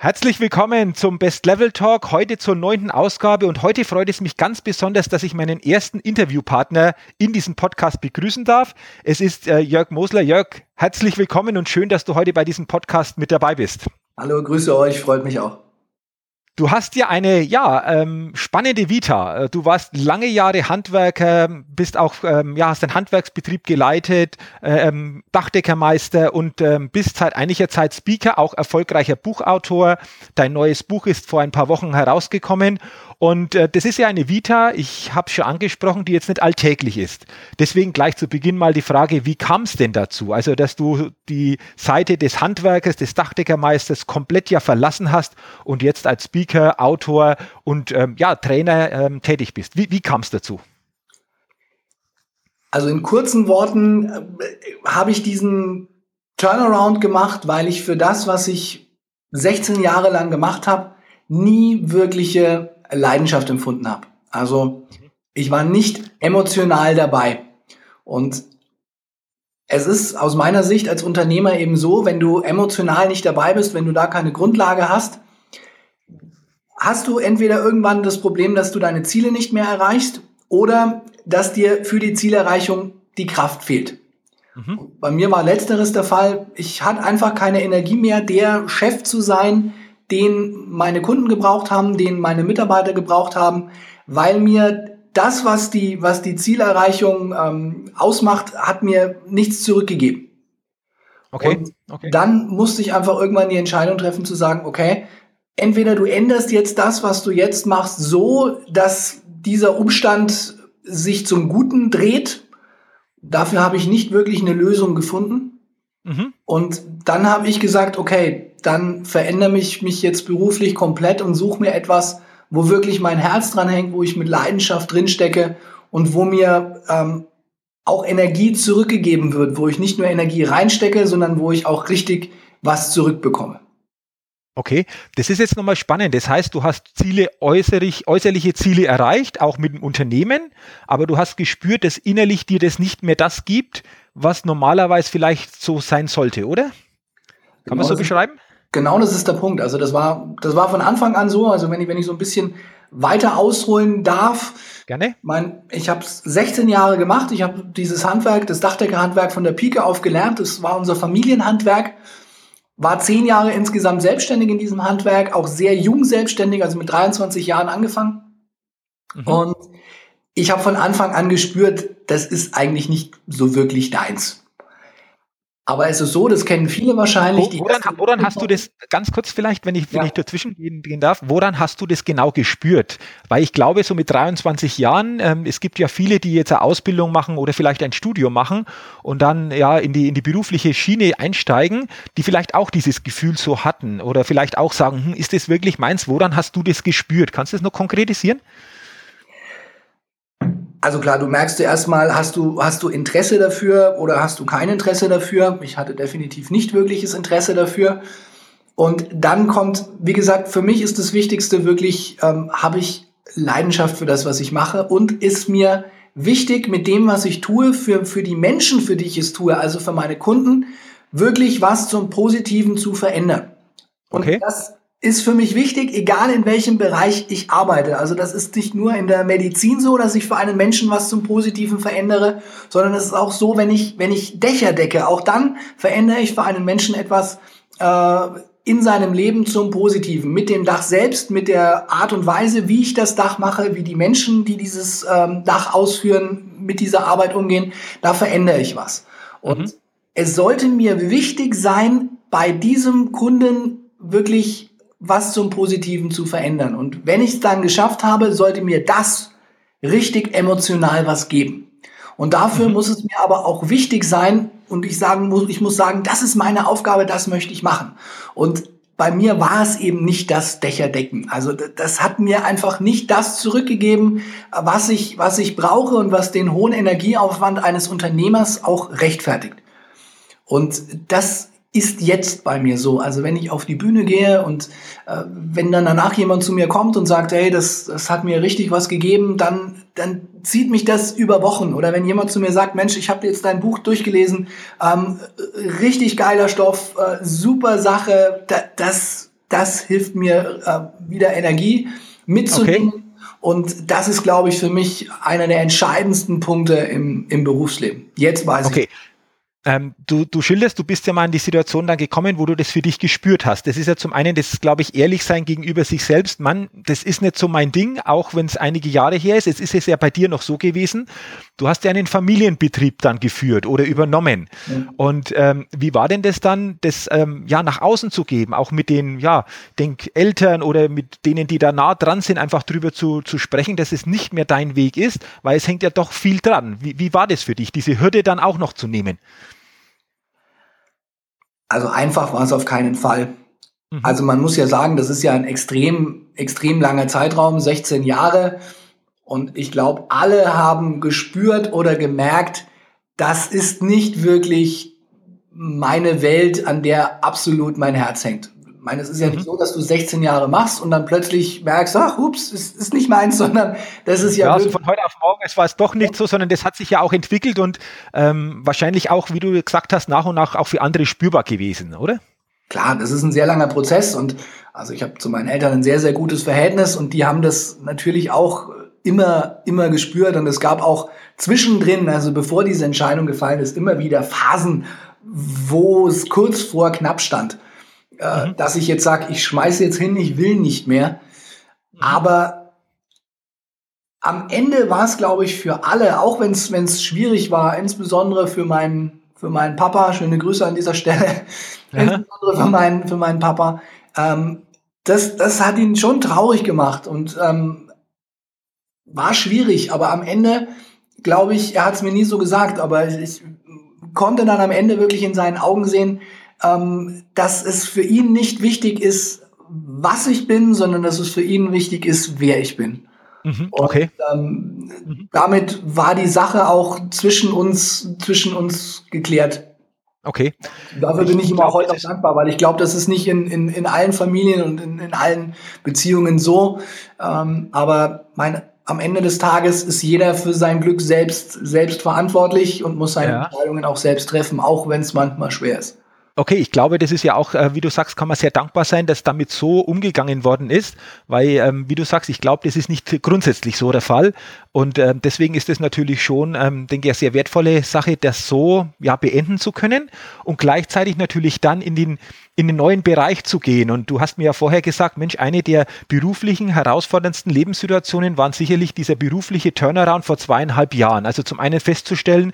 Herzlich willkommen zum Best Level Talk, heute zur neunten Ausgabe und heute freut es mich ganz besonders, dass ich meinen ersten Interviewpartner in diesem Podcast begrüßen darf. Es ist äh, Jörg Mosler. Jörg, herzlich willkommen und schön, dass du heute bei diesem Podcast mit dabei bist. Hallo, grüße euch, freut mich auch. Du hast ja eine ja ähm, spannende Vita. Äh, du warst lange Jahre Handwerker, bist auch ähm, ja hast einen Handwerksbetrieb geleitet, äh, ähm, Dachdeckermeister und ähm, bist seit einiger Zeit Speaker, auch erfolgreicher Buchautor. Dein neues Buch ist vor ein paar Wochen herausgekommen und äh, das ist ja eine Vita, ich habe schon angesprochen, die jetzt nicht alltäglich ist. Deswegen gleich zu Beginn mal die Frage, wie kam es denn dazu? Also, dass du die Seite des Handwerkers, des Dachdeckermeisters komplett ja verlassen hast und jetzt als Speaker, Autor und ähm, ja, Trainer ähm, tätig bist. Wie, wie kam es dazu? Also in kurzen Worten äh, habe ich diesen Turnaround gemacht, weil ich für das, was ich 16 Jahre lang gemacht habe, nie wirkliche Leidenschaft empfunden habe. Also ich war nicht emotional dabei. Und es ist aus meiner Sicht als Unternehmer eben so, wenn du emotional nicht dabei bist, wenn du da keine Grundlage hast, hast du entweder irgendwann das Problem, dass du deine Ziele nicht mehr erreichst oder dass dir für die Zielerreichung die Kraft fehlt. Mhm. Bei mir war letzteres der Fall. Ich hatte einfach keine Energie mehr, der Chef zu sein, den meine Kunden gebraucht haben, den meine Mitarbeiter gebraucht haben, weil mir das, was die, was die Zielerreichung ähm, ausmacht, hat mir nichts zurückgegeben. Okay. Und okay. dann musste ich einfach irgendwann die Entscheidung treffen zu sagen, okay, entweder du änderst jetzt das, was du jetzt machst, so, dass dieser Umstand sich zum Guten dreht. Dafür habe ich nicht wirklich eine Lösung gefunden. Mhm. Und dann habe ich gesagt, okay, dann verändere mich, mich jetzt beruflich komplett und suche mir etwas, wo wirklich mein Herz dran hängt, wo ich mit Leidenschaft drinstecke und wo mir ähm, auch Energie zurückgegeben wird, wo ich nicht nur Energie reinstecke, sondern wo ich auch richtig was zurückbekomme. Okay, das ist jetzt nochmal spannend. Das heißt, du hast Ziele, äußerlich, äußerliche Ziele erreicht, auch mit dem Unternehmen, aber du hast gespürt, dass innerlich dir das nicht mehr das gibt, was normalerweise vielleicht so sein sollte, oder? Kann genau man so beschreiben? Genau das ist der Punkt. Also das war, das war von Anfang an so. Also wenn ich, wenn ich so ein bisschen weiter ausholen darf. Gerne. Mein, ich habe 16 Jahre gemacht. Ich habe dieses Handwerk, das Dachdeckerhandwerk von der Pike auf gelernt. Das war unser Familienhandwerk. War zehn Jahre insgesamt selbstständig in diesem Handwerk, auch sehr jung selbstständig, also mit 23 Jahren angefangen. Mhm. Und ich habe von Anfang an gespürt, das ist eigentlich nicht so wirklich deins. Aber es ist so, das kennen viele wahrscheinlich. Wo, woran, woran hast du das, ganz kurz vielleicht, wenn ich, wenn ja. ich dazwischen gehen, darf, woran hast du das genau gespürt? Weil ich glaube, so mit 23 Jahren, ähm, es gibt ja viele, die jetzt eine Ausbildung machen oder vielleicht ein Studium machen und dann ja in die, in die berufliche Schiene einsteigen, die vielleicht auch dieses Gefühl so hatten oder vielleicht auch sagen, hm, ist das wirklich meins? Woran hast du das gespürt? Kannst du das noch konkretisieren? Also klar, du merkst zuerst mal, hast du, hast du Interesse dafür oder hast du kein Interesse dafür? Ich hatte definitiv nicht wirkliches Interesse dafür. Und dann kommt, wie gesagt, für mich ist das Wichtigste wirklich, ähm, habe ich Leidenschaft für das, was ich mache und ist mir wichtig mit dem, was ich tue, für, für die Menschen, für die ich es tue, also für meine Kunden, wirklich was zum Positiven zu verändern. Und okay. das ist für mich wichtig, egal in welchem Bereich ich arbeite. Also das ist nicht nur in der Medizin so, dass ich für einen Menschen was zum Positiven verändere, sondern es ist auch so, wenn ich, wenn ich Dächer decke, auch dann verändere ich für einen Menschen etwas äh, in seinem Leben zum Positiven. Mit dem Dach selbst, mit der Art und Weise, wie ich das Dach mache, wie die Menschen, die dieses ähm, Dach ausführen, mit dieser Arbeit umgehen, da verändere ich was. Und mhm. es sollte mir wichtig sein, bei diesem Kunden wirklich was zum Positiven zu verändern. Und wenn ich es dann geschafft habe, sollte mir das richtig emotional was geben. Und dafür mhm. muss es mir aber auch wichtig sein und ich sagen muss, ich muss sagen, das ist meine Aufgabe, das möchte ich machen. Und bei mir war es eben nicht das Dächerdecken. Also das hat mir einfach nicht das zurückgegeben, was ich, was ich brauche und was den hohen Energieaufwand eines Unternehmers auch rechtfertigt. Und das ist jetzt bei mir so. Also wenn ich auf die Bühne gehe und äh, wenn dann danach jemand zu mir kommt und sagt, hey, das, das hat mir richtig was gegeben, dann, dann zieht mich das über Wochen. Oder wenn jemand zu mir sagt, Mensch, ich habe jetzt dein Buch durchgelesen, ähm, richtig geiler Stoff, äh, super Sache, da, das, das hilft mir äh, wieder Energie mitzunehmen. Okay. Und das ist, glaube ich, für mich einer der entscheidendsten Punkte im, im Berufsleben. Jetzt weiß okay. ich. Ähm, du, du schilderst, du bist ja mal in die Situation dann gekommen, wo du das für dich gespürt hast. Das ist ja zum einen, das glaube ich, ehrlich sein gegenüber sich selbst. Mann, das ist nicht so mein Ding, auch wenn es einige Jahre her ist. Es ist es ja bei dir noch so gewesen. Du hast ja einen Familienbetrieb dann geführt oder übernommen. Mhm. Und ähm, wie war denn das dann, das ähm, ja nach außen zu geben, auch mit den, ja, den Eltern oder mit denen, die da nah dran sind, einfach drüber zu, zu sprechen, dass es nicht mehr dein Weg ist, weil es hängt ja doch viel dran. Wie, wie war das für dich, diese Hürde dann auch noch zu nehmen? Also einfach war es auf keinen Fall. Mhm. Also man muss ja sagen, das ist ja ein extrem, extrem langer Zeitraum, 16 Jahre. Und ich glaube, alle haben gespürt oder gemerkt, das ist nicht wirklich meine Welt, an der absolut mein Herz hängt meine, es ist ja mhm. nicht so, dass du 16 Jahre machst und dann plötzlich merkst, ach, ups, ist, ist nicht meins, sondern das ist ja. Ja, also von heute auf morgen, es war es doch nicht so, sondern das hat sich ja auch entwickelt und ähm, wahrscheinlich auch, wie du gesagt hast, nach und nach auch für andere spürbar gewesen, oder? Klar, das ist ein sehr langer Prozess und also ich habe zu meinen Eltern ein sehr, sehr gutes Verhältnis und die haben das natürlich auch immer, immer gespürt und es gab auch zwischendrin, also bevor diese Entscheidung gefallen ist, immer wieder Phasen, wo es kurz vor knapp stand äh, mhm. dass ich jetzt sage, ich schmeiße jetzt hin, ich will nicht mehr. Mhm. Aber am Ende war es, glaube ich, für alle, auch wenn es schwierig war, insbesondere für meinen, für meinen Papa, schöne Grüße an dieser Stelle, ja. insbesondere für meinen, für meinen Papa, ähm, das, das hat ihn schon traurig gemacht und ähm, war schwierig, aber am Ende, glaube ich, er hat es mir nie so gesagt, aber ich konnte dann am Ende wirklich in seinen Augen sehen, ähm, dass es für ihn nicht wichtig ist, was ich bin, sondern dass es für ihn wichtig ist, wer ich bin. Mhm, okay. Und, ähm, mhm. damit war die Sache auch zwischen uns, zwischen uns geklärt. Okay. Dafür bin ich ihm auch heute auch dankbar, weil ich glaube, das ist nicht in, in, in allen Familien und in, in allen Beziehungen so. Ähm, aber mein, am Ende des Tages ist jeder für sein Glück selbst, selbst verantwortlich und muss seine ja. Entscheidungen auch selbst treffen, auch wenn es manchmal schwer ist. Okay, ich glaube, das ist ja auch, äh, wie du sagst, kann man sehr dankbar sein, dass damit so umgegangen worden ist, weil, ähm, wie du sagst, ich glaube, das ist nicht grundsätzlich so der Fall. Und äh, deswegen ist es natürlich schon, ähm, denke ich, eine sehr wertvolle Sache, das so ja beenden zu können und gleichzeitig natürlich dann in den in den neuen Bereich zu gehen. Und du hast mir ja vorher gesagt, Mensch, eine der beruflichen herausforderndsten Lebenssituationen waren sicherlich dieser berufliche Turnaround vor zweieinhalb Jahren. Also zum einen festzustellen,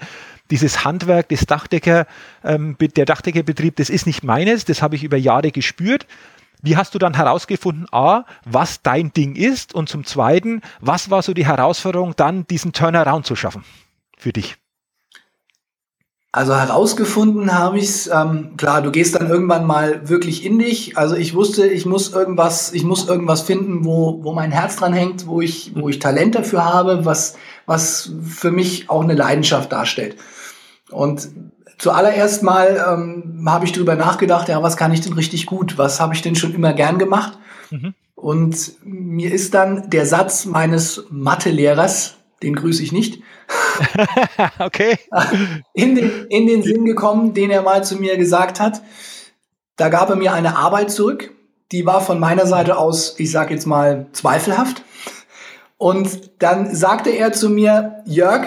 dieses Handwerk des Dachdecker, ähm, der Dachdeckerbetrieb, das ist nicht meines, das habe ich über Jahre gespürt. Wie hast du dann herausgefunden, A, was dein Ding ist und zum Zweiten, was war so die Herausforderung, dann diesen Turnaround zu schaffen für dich? Also herausgefunden habe ich es, ähm, klar, du gehst dann irgendwann mal wirklich in dich. Also ich wusste, ich muss irgendwas, ich muss irgendwas finden, wo, wo mein Herz dran hängt, wo ich, wo ich Talent dafür habe, was, was für mich auch eine Leidenschaft darstellt. Und zuallererst mal ähm, habe ich darüber nachgedacht, ja, was kann ich denn richtig gut? Was habe ich denn schon immer gern gemacht? Mhm. Und mir ist dann der Satz meines Mathelehrers, den grüße ich nicht, okay. in, den, in den Sinn gekommen, den er mal zu mir gesagt hat. Da gab er mir eine Arbeit zurück, die war von meiner Seite aus, ich sage jetzt mal, zweifelhaft. Und dann sagte er zu mir, Jörg,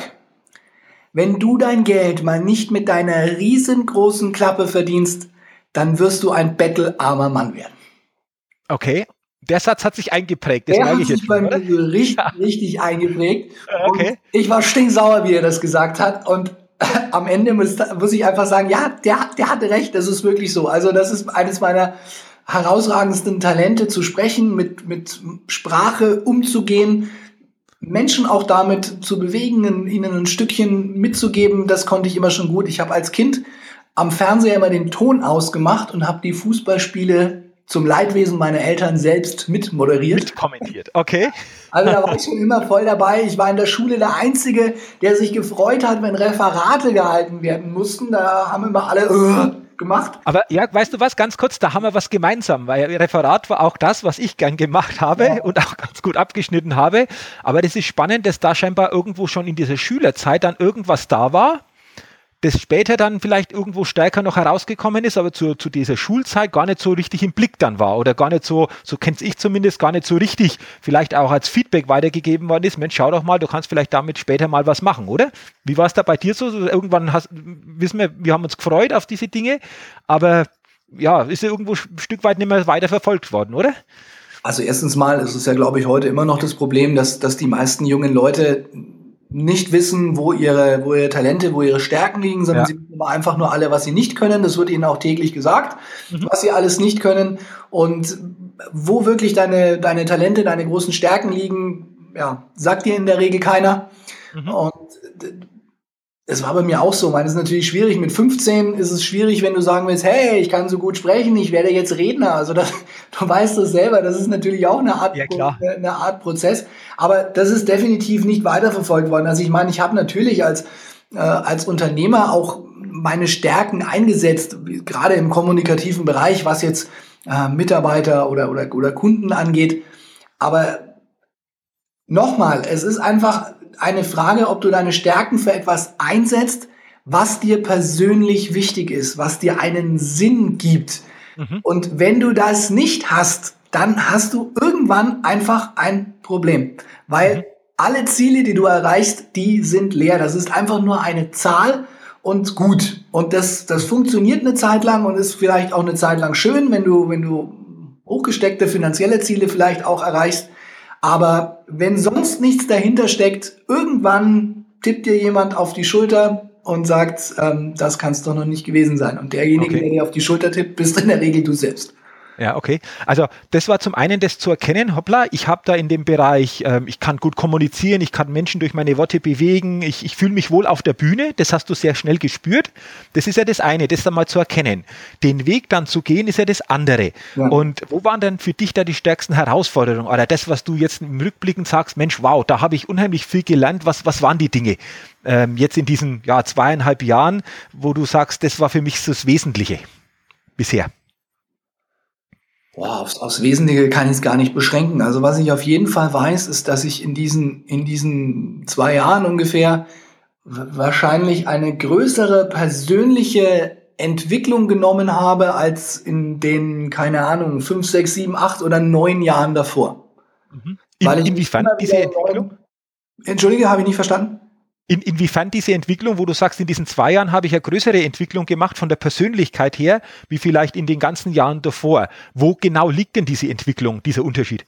wenn du dein Geld mal nicht mit deiner riesengroßen Klappe verdienst, dann wirst du ein bettelarmer Mann werden. Okay. Der Satz hat sich eingeprägt. Das Der hat sich bei mir richtig, richtig eingeprägt. Okay. Und ich war stinksauer, wie er das gesagt hat. Und am Ende muss, muss ich einfach sagen, ja, der, der hatte recht. Das ist wirklich so. Also das ist eines meiner herausragendsten Talente zu sprechen, mit, mit Sprache umzugehen, Menschen auch damit zu bewegen, ihnen ein Stückchen mitzugeben, das konnte ich immer schon gut. Ich habe als Kind am Fernseher immer den Ton ausgemacht und habe die Fußballspiele zum Leidwesen meiner Eltern selbst mitmoderiert. Mit kommentiert, okay. Also da war ich schon immer voll dabei. Ich war in der Schule der Einzige, der sich gefreut hat, wenn Referate gehalten werden mussten. Da haben immer alle uh, gemacht. Aber ja, weißt du was, ganz kurz, da haben wir was gemeinsam, weil Referat war auch das, was ich gern gemacht habe ja. und auch ganz gut abgeschnitten habe. Aber das ist spannend, dass da scheinbar irgendwo schon in dieser Schülerzeit dann irgendwas da war, das später dann vielleicht irgendwo stärker noch herausgekommen ist, aber zu, zu dieser Schulzeit gar nicht so richtig im Blick dann war oder gar nicht so, so kenn's ich zumindest, gar nicht so richtig vielleicht auch als Feedback weitergegeben worden ist. Mensch, schau doch mal, du kannst vielleicht damit später mal was machen, oder? Wie war es da bei dir so? Irgendwann hast, wissen wir, wir haben uns gefreut auf diese Dinge, aber ja, ist ja irgendwo ein Stück weit nicht mehr weiter verfolgt worden, oder? Also erstens mal ist es ja, glaube ich, heute immer noch das Problem, dass, dass die meisten jungen Leute nicht wissen, wo ihre, wo ihre Talente, wo ihre Stärken liegen, sondern ja. sie wissen einfach nur alle, was sie nicht können. Das wird ihnen auch täglich gesagt, mhm. was sie alles nicht können. Und wo wirklich deine, deine Talente, deine großen Stärken liegen, ja, sagt dir in der Regel keiner. Mhm. Und es war bei mir auch so. Man ist natürlich schwierig. Mit 15 ist es schwierig, wenn du sagen willst, hey, ich kann so gut sprechen, ich werde jetzt Redner. Also das, du weißt das selber. Das ist natürlich auch eine Art, ja, eine Art Prozess. Aber das ist definitiv nicht weiterverfolgt worden. Also ich meine, ich habe natürlich als, äh, als Unternehmer auch meine Stärken eingesetzt, gerade im kommunikativen Bereich, was jetzt äh, Mitarbeiter oder, oder, oder Kunden angeht. Aber nochmal, es ist einfach eine Frage, ob du deine Stärken für etwas einsetzt, was dir persönlich wichtig ist, was dir einen Sinn gibt. Mhm. Und wenn du das nicht hast, dann hast du irgendwann einfach ein Problem, weil mhm. alle Ziele, die du erreichst, die sind leer. Das ist einfach nur eine Zahl und gut. Und das, das funktioniert eine Zeit lang und ist vielleicht auch eine Zeit lang schön, wenn du, wenn du hochgesteckte finanzielle Ziele vielleicht auch erreichst. Aber wenn sonst nichts dahinter steckt, irgendwann tippt dir jemand auf die Schulter und sagt, ähm, das kann es doch noch nicht gewesen sein. Und derjenige, okay. der dir auf die Schulter tippt, bist in der Regel du selbst. Ja, okay. Also das war zum einen das zu erkennen, hoppla, ich habe da in dem Bereich, ähm, ich kann gut kommunizieren, ich kann Menschen durch meine Worte bewegen, ich, ich fühle mich wohl auf der Bühne, das hast du sehr schnell gespürt. Das ist ja das eine, das dann mal zu erkennen. Den Weg dann zu gehen, ist ja das andere. Ja. Und wo waren denn für dich da die stärksten Herausforderungen? Oder das, was du jetzt im Rückblicken sagst, Mensch, wow, da habe ich unheimlich viel gelernt. Was, was waren die Dinge ähm, jetzt in diesen ja, zweieinhalb Jahren, wo du sagst, das war für mich so das Wesentliche bisher? Boah, aufs, aufs Wesentliche kann ich es gar nicht beschränken. Also was ich auf jeden Fall weiß, ist, dass ich in diesen, in diesen zwei Jahren ungefähr wahrscheinlich eine größere persönliche Entwicklung genommen habe als in den, keine Ahnung, fünf, sechs, sieben, acht oder neun Jahren davor. Mhm. In, Weil ich inwiefern diese Entwicklung? Neuen, Entschuldige, habe ich nicht verstanden? In, inwiefern diese Entwicklung, wo du sagst, in diesen zwei Jahren habe ich eine größere Entwicklung gemacht von der Persönlichkeit her, wie vielleicht in den ganzen Jahren davor. Wo genau liegt denn diese Entwicklung, dieser Unterschied?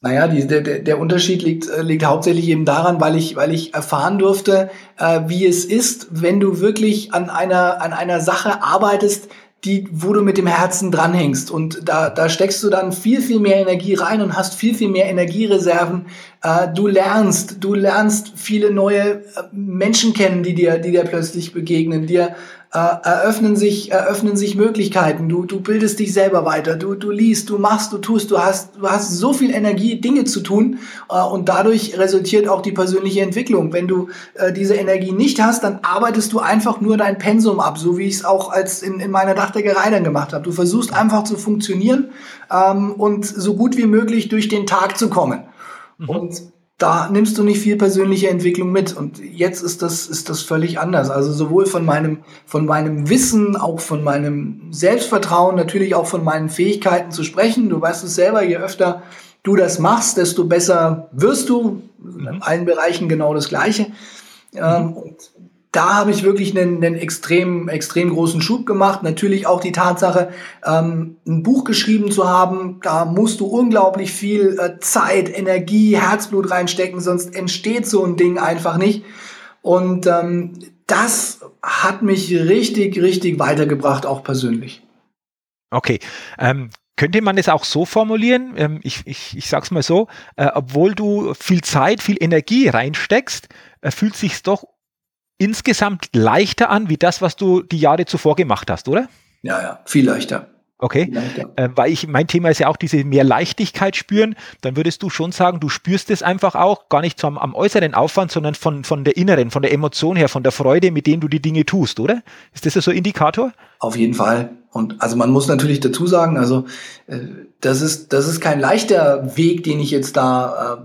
Naja, die, der, der Unterschied liegt, äh, liegt hauptsächlich eben daran, weil ich, weil ich erfahren durfte, äh, wie es ist, wenn du wirklich an einer, an einer Sache arbeitest, die, wo du mit dem Herzen dranhängst. Und da, da steckst du dann viel, viel mehr Energie rein und hast viel, viel mehr Energiereserven. Äh, du lernst, du lernst viele neue äh, Menschen kennen, die dir, die dir plötzlich begegnen, dir äh, eröffnen sich, eröffnen sich Möglichkeiten. Du, du bildest dich selber weiter. Du, du liest, du machst, du tust. Du hast, du hast so viel Energie, Dinge zu tun. Äh, und dadurch resultiert auch die persönliche Entwicklung. Wenn du äh, diese Energie nicht hast, dann arbeitest du einfach nur dein Pensum ab, so wie ich es auch als in, in meiner Dachdeckerei dann gemacht habe. Du versuchst einfach zu funktionieren ähm, und so gut wie möglich durch den Tag zu kommen. Mhm. Und da nimmst du nicht viel persönliche Entwicklung mit. Und jetzt ist das, ist das völlig anders. Also sowohl von meinem, von meinem Wissen, auch von meinem Selbstvertrauen, natürlich auch von meinen Fähigkeiten zu sprechen. Du weißt es selber, je öfter du das machst, desto besser wirst du. In allen Bereichen genau das Gleiche. Mhm. und da habe ich wirklich einen, einen extrem, extrem großen Schub gemacht. Natürlich auch die Tatsache, ähm, ein Buch geschrieben zu haben, da musst du unglaublich viel äh, Zeit, Energie, Herzblut reinstecken, sonst entsteht so ein Ding einfach nicht. Und ähm, das hat mich richtig, richtig weitergebracht, auch persönlich. Okay. Ähm, könnte man es auch so formulieren, ähm, ich, ich, ich sag's mal so, äh, obwohl du viel Zeit, viel Energie reinsteckst, äh, fühlt sich doch insgesamt leichter an, wie das, was du die Jahre zuvor gemacht hast, oder? Ja, ja, viel leichter. Okay, äh, weil ich, mein Thema ist ja auch diese mehr Leichtigkeit spüren, dann würdest du schon sagen, du spürst es einfach auch, gar nicht am, am äußeren Aufwand, sondern von, von der inneren, von der Emotion her, von der Freude, mit denen du die Dinge tust, oder? Ist das so ein Indikator? Auf jeden Fall. Und also man muss natürlich dazu sagen, also äh, das ist, das ist kein leichter Weg, den ich jetzt da äh,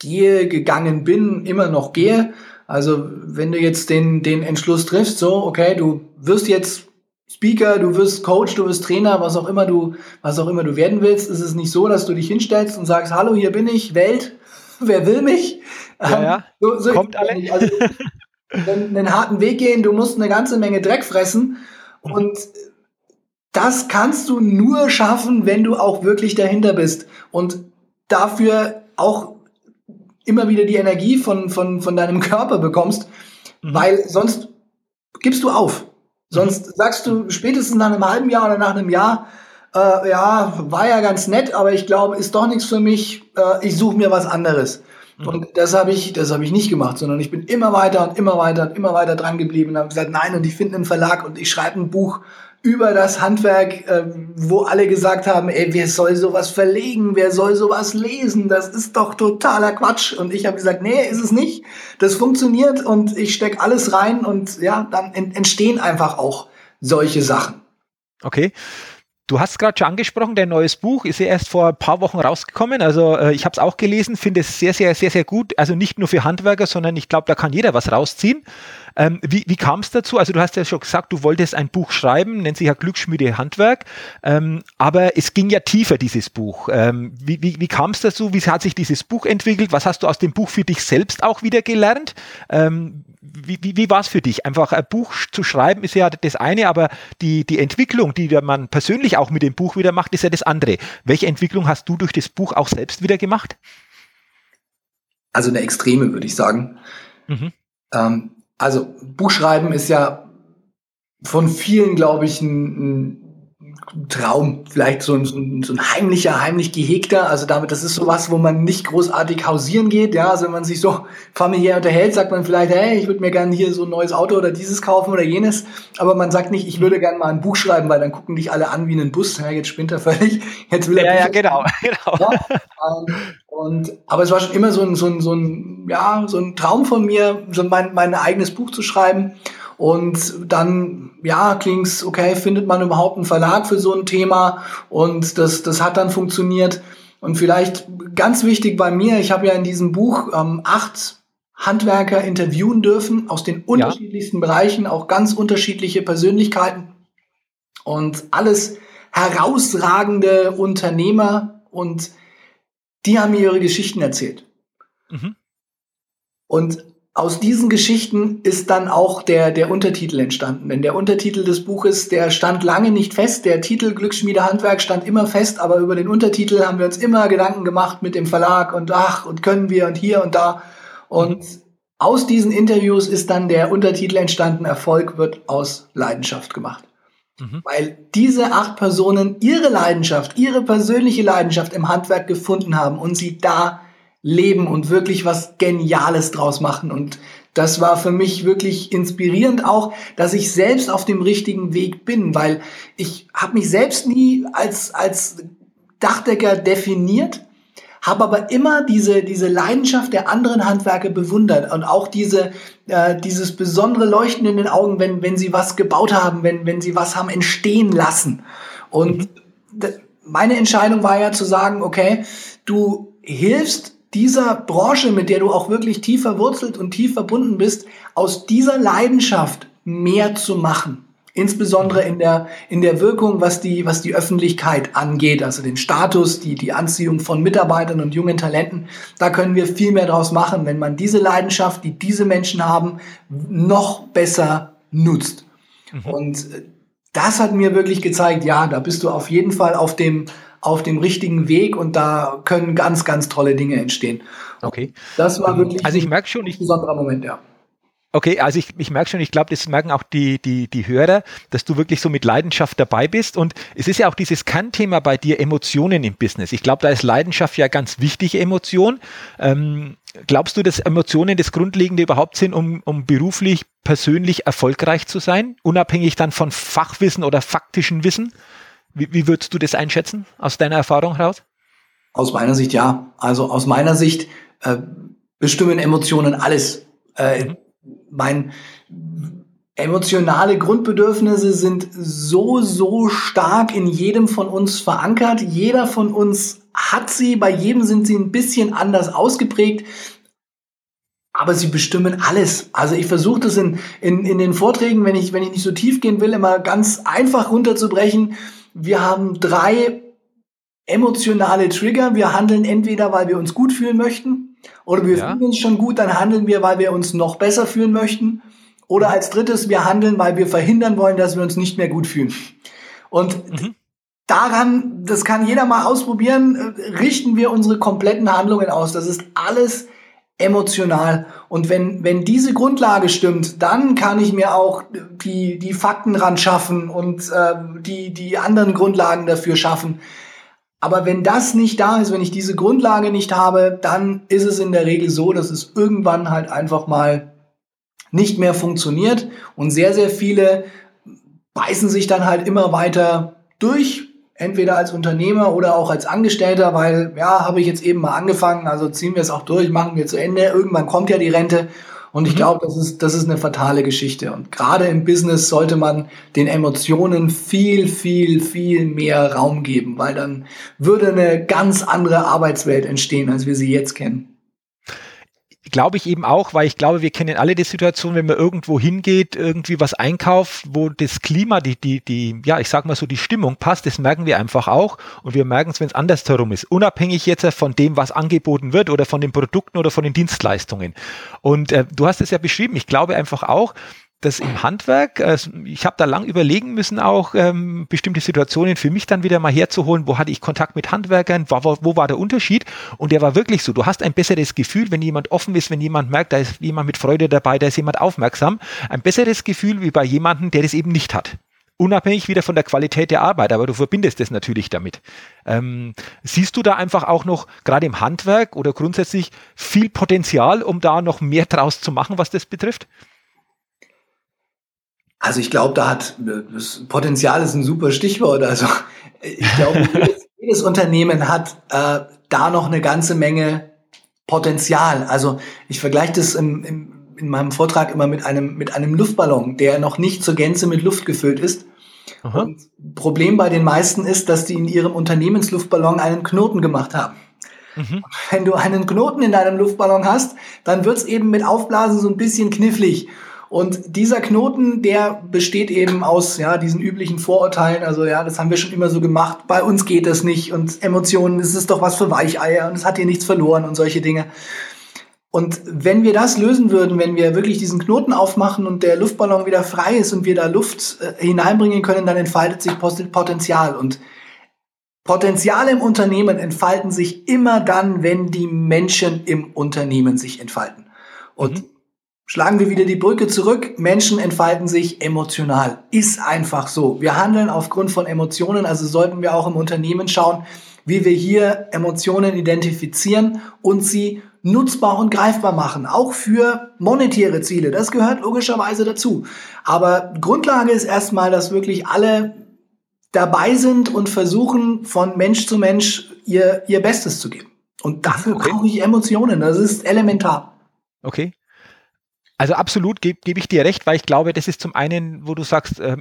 gehe, gegangen bin, immer noch gehe. Also wenn du jetzt den, den Entschluss triffst, so, okay, du wirst jetzt Speaker, du wirst Coach, du wirst Trainer, was auch immer du, was auch immer du werden willst, ist es nicht so, dass du dich hinstellst und sagst, hallo, hier bin ich, Welt, wer will mich? Ja, ja. So, so Kommt alle. Also, einen harten Weg gehen, du musst eine ganze Menge Dreck fressen und das kannst du nur schaffen, wenn du auch wirklich dahinter bist und dafür auch immer wieder die Energie von, von, von deinem Körper bekommst, mhm. weil sonst gibst du auf. Sonst sagst du spätestens nach einem halben Jahr oder nach einem Jahr, äh, ja, war ja ganz nett, aber ich glaube, ist doch nichts für mich. Äh, ich suche mir was anderes. Mhm. Und das habe ich, das habe ich nicht gemacht, sondern ich bin immer weiter und immer weiter und immer weiter dran geblieben und habe gesagt, nein, und ich finde einen Verlag und ich schreibe ein Buch über das Handwerk, äh, wo alle gesagt haben, ey, wer soll sowas verlegen, wer soll sowas lesen, das ist doch totaler Quatsch. Und ich habe gesagt, nee, ist es nicht. Das funktioniert und ich steck alles rein und ja, dann entstehen einfach auch solche Sachen. Okay. Du hast gerade schon angesprochen, dein neues Buch ist ja erst vor ein paar Wochen rausgekommen. Also äh, ich habe es auch gelesen, finde es sehr, sehr, sehr, sehr gut. Also nicht nur für Handwerker, sondern ich glaube, da kann jeder was rausziehen. Ähm, wie wie kam es dazu? Also du hast ja schon gesagt, du wolltest ein Buch schreiben, nennt sich ja Glücksschmiede Handwerk, ähm, aber es ging ja tiefer, dieses Buch. Ähm, wie wie, wie kam es dazu? Wie hat sich dieses Buch entwickelt? Was hast du aus dem Buch für dich selbst auch wieder gelernt? Ähm, wie, wie, wie war es für dich? Einfach ein Buch zu schreiben ist ja das eine, aber die, die Entwicklung, die man persönlich auch mit dem Buch wieder macht, ist ja das andere. Welche Entwicklung hast du durch das Buch auch selbst wieder gemacht? Also eine extreme, würde ich sagen. Mhm. Ähm, also Buchschreiben ist ja von vielen, glaube ich, ein, ein Traum, vielleicht so ein, so ein heimlicher, heimlich gehegter. Also damit, das ist sowas, wo man nicht großartig hausieren geht. Ja, also wenn man sich so familiär unterhält, sagt man vielleicht, hey, ich würde mir gerne hier so ein neues Auto oder dieses kaufen oder jenes. Aber man sagt nicht, ich würde gerne mal ein Buch schreiben, weil dann gucken dich alle an wie einen Bus. Ja, jetzt spinnt er völlig. Jetzt will er ja, ja, genau, genau. Ja, ähm, und, aber es war schon immer so ein, so ein, so ein, ja, so ein Traum von mir, so mein, mein eigenes Buch zu schreiben. Und dann, ja, klingt's, okay, findet man überhaupt einen Verlag für so ein Thema? Und das, das hat dann funktioniert. Und vielleicht ganz wichtig bei mir, ich habe ja in diesem Buch ähm, acht Handwerker interviewen dürfen aus den unterschiedlichsten ja. Bereichen, auch ganz unterschiedliche Persönlichkeiten und alles herausragende Unternehmer und die haben mir ihre Geschichten erzählt. Mhm. Und aus diesen Geschichten ist dann auch der, der Untertitel entstanden. Denn der Untertitel des Buches, der stand lange nicht fest. Der Titel Glücksschmiede Handwerk stand immer fest, aber über den Untertitel haben wir uns immer Gedanken gemacht mit dem Verlag und ach, und können wir und hier und da. Und mhm. aus diesen Interviews ist dann der Untertitel entstanden, Erfolg wird aus Leidenschaft gemacht. Mhm. Weil diese acht Personen ihre Leidenschaft, ihre persönliche Leidenschaft im Handwerk gefunden haben und sie da leben und wirklich was Geniales draus machen. Und das war für mich wirklich inspirierend auch, dass ich selbst auf dem richtigen Weg bin, weil ich habe mich selbst nie als, als Dachdecker definiert, habe aber immer diese, diese Leidenschaft der anderen Handwerker bewundert und auch diese, äh, dieses besondere Leuchten in den Augen, wenn, wenn sie was gebaut haben, wenn, wenn sie was haben entstehen lassen. Und mhm. meine Entscheidung war ja zu sagen, okay, du hilfst dieser Branche, mit der du auch wirklich tief verwurzelt und tief verbunden bist, aus dieser Leidenschaft mehr zu machen. Insbesondere in der, in der Wirkung, was die, was die Öffentlichkeit angeht, also den Status, die, die Anziehung von Mitarbeitern und jungen Talenten. Da können wir viel mehr draus machen, wenn man diese Leidenschaft, die diese Menschen haben, noch besser nutzt. Mhm. Und das hat mir wirklich gezeigt, ja, da bist du auf jeden Fall auf dem, auf dem richtigen Weg und da können ganz, ganz tolle Dinge entstehen. Okay. Das war wirklich also ich merke schon, ein besonderer Moment, ja. Okay, also ich, ich merke schon, ich glaube, das merken auch die, die, die Hörer, dass du wirklich so mit Leidenschaft dabei bist. Und es ist ja auch dieses Kernthema bei dir, Emotionen im Business. Ich glaube, da ist Leidenschaft ja ganz wichtige Emotion. Ähm, glaubst du, dass Emotionen das Grundlegende überhaupt sind, um, um beruflich, persönlich erfolgreich zu sein? Unabhängig dann von Fachwissen oder faktischen Wissen? Wie, wie würdest du das einschätzen aus deiner Erfahrung heraus? Aus meiner Sicht ja. Also aus meiner Sicht äh, bestimmen Emotionen alles. Äh, mhm mein emotionale Grundbedürfnisse sind so, so stark in jedem von uns verankert. Jeder von uns hat sie, bei jedem sind sie ein bisschen anders ausgeprägt. Aber sie bestimmen alles. Also ich versuche das in, in, in den Vorträgen, wenn ich, wenn ich nicht so tief gehen will, immer ganz einfach runterzubrechen. Wir haben drei emotionale Trigger. Wir handeln entweder, weil wir uns gut fühlen möchten, oder wir ja. fühlen uns schon gut, dann handeln wir, weil wir uns noch besser fühlen möchten. Oder als drittes, wir handeln, weil wir verhindern wollen, dass wir uns nicht mehr gut fühlen. Und mhm. daran, das kann jeder mal ausprobieren, richten wir unsere kompletten Handlungen aus. Das ist alles emotional. Und wenn, wenn diese Grundlage stimmt, dann kann ich mir auch die, die Fakten ran schaffen und äh, die, die anderen Grundlagen dafür schaffen. Aber wenn das nicht da ist, wenn ich diese Grundlage nicht habe, dann ist es in der Regel so, dass es irgendwann halt einfach mal nicht mehr funktioniert und sehr, sehr viele beißen sich dann halt immer weiter durch, entweder als Unternehmer oder auch als Angestellter, weil ja, habe ich jetzt eben mal angefangen, also ziehen wir es auch durch, machen wir zu Ende, irgendwann kommt ja die Rente und ich mhm. glaube, das ist, das ist eine fatale Geschichte. Und gerade im Business sollte man den Emotionen viel, viel, viel mehr Raum geben, weil dann würde eine ganz andere Arbeitswelt entstehen, als wir sie jetzt kennen glaube ich eben auch, weil ich glaube, wir kennen alle die Situation, wenn man irgendwo hingeht, irgendwie was einkauft, wo das Klima, die, die, die, ja, ich sag mal so, die Stimmung passt, das merken wir einfach auch. Und wir merken es, wenn es andersherum ist. Unabhängig jetzt von dem, was angeboten wird oder von den Produkten oder von den Dienstleistungen. Und äh, du hast es ja beschrieben. Ich glaube einfach auch, das im Handwerk, äh, ich habe da lang überlegen müssen, auch ähm, bestimmte Situationen für mich dann wieder mal herzuholen, wo hatte ich Kontakt mit Handwerkern, wo, wo, wo war der Unterschied? Und der war wirklich so, du hast ein besseres Gefühl, wenn jemand offen ist, wenn jemand merkt, da ist jemand mit Freude dabei, da ist jemand aufmerksam, ein besseres Gefühl wie bei jemandem, der das eben nicht hat. Unabhängig wieder von der Qualität der Arbeit, aber du verbindest das natürlich damit. Ähm, siehst du da einfach auch noch, gerade im Handwerk oder grundsätzlich, viel Potenzial, um da noch mehr draus zu machen, was das betrifft? Also ich glaube, da hat das Potenzial ist ein super Stichwort. Also ich glaube, jedes, jedes, Unternehmen hat äh, da noch eine ganze Menge Potenzial. Also ich vergleiche das im, im, in meinem Vortrag immer mit einem mit einem Luftballon, der noch nicht zur Gänze mit Luft gefüllt ist. Problem bei den meisten ist, dass die in ihrem Unternehmensluftballon einen Knoten gemacht haben. Mhm. Wenn du einen Knoten in deinem Luftballon hast, dann wird's eben mit Aufblasen so ein bisschen knifflig. Und dieser Knoten, der besteht eben aus ja, diesen üblichen Vorurteilen. Also ja, das haben wir schon immer so gemacht. Bei uns geht das nicht. Und Emotionen, das ist doch was für Weicheier und es hat hier nichts verloren und solche Dinge. Und wenn wir das lösen würden, wenn wir wirklich diesen Knoten aufmachen und der Luftballon wieder frei ist und wir da Luft äh, hineinbringen können, dann entfaltet sich Potenzial. Und Potenziale im Unternehmen entfalten sich immer dann, wenn die Menschen im Unternehmen sich entfalten. Und mhm. Schlagen wir wieder die Brücke zurück. Menschen entfalten sich emotional. Ist einfach so. Wir handeln aufgrund von Emotionen, also sollten wir auch im Unternehmen schauen, wie wir hier Emotionen identifizieren und sie nutzbar und greifbar machen, auch für monetäre Ziele. Das gehört logischerweise dazu. Aber Grundlage ist erstmal, dass wirklich alle dabei sind und versuchen, von Mensch zu Mensch ihr, ihr Bestes zu geben. Und dafür okay. brauche ich Emotionen. Das ist elementar. Okay. Also absolut gebe geb ich dir recht, weil ich glaube, das ist zum einen, wo du sagst, äh,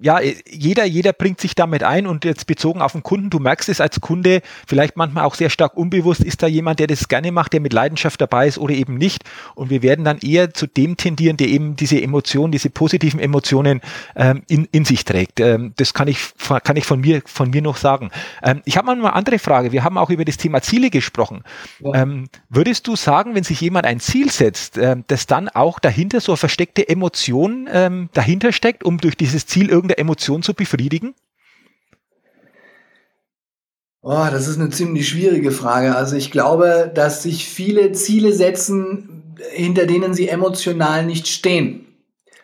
ja, jeder, jeder bringt sich damit ein und jetzt bezogen auf den Kunden, du merkst es als Kunde, vielleicht manchmal auch sehr stark unbewusst, ist da jemand, der das gerne macht, der mit Leidenschaft dabei ist oder eben nicht. Und wir werden dann eher zu dem tendieren, der eben diese Emotionen, diese positiven Emotionen ähm, in, in sich trägt. Ähm, das kann ich, kann ich von mir, von mir noch sagen. Ähm, ich habe mal eine andere Frage. Wir haben auch über das Thema Ziele gesprochen. Ja. Ähm, würdest du sagen, wenn sich jemand ein Ziel setzt, äh, dass dann auch dahinter so eine versteckte Emotion ähm, dahinter steckt, um durch dieses Ziel irgendeine Emotion zu befriedigen? Oh, das ist eine ziemlich schwierige Frage. Also ich glaube, dass sich viele Ziele setzen, hinter denen sie emotional nicht stehen.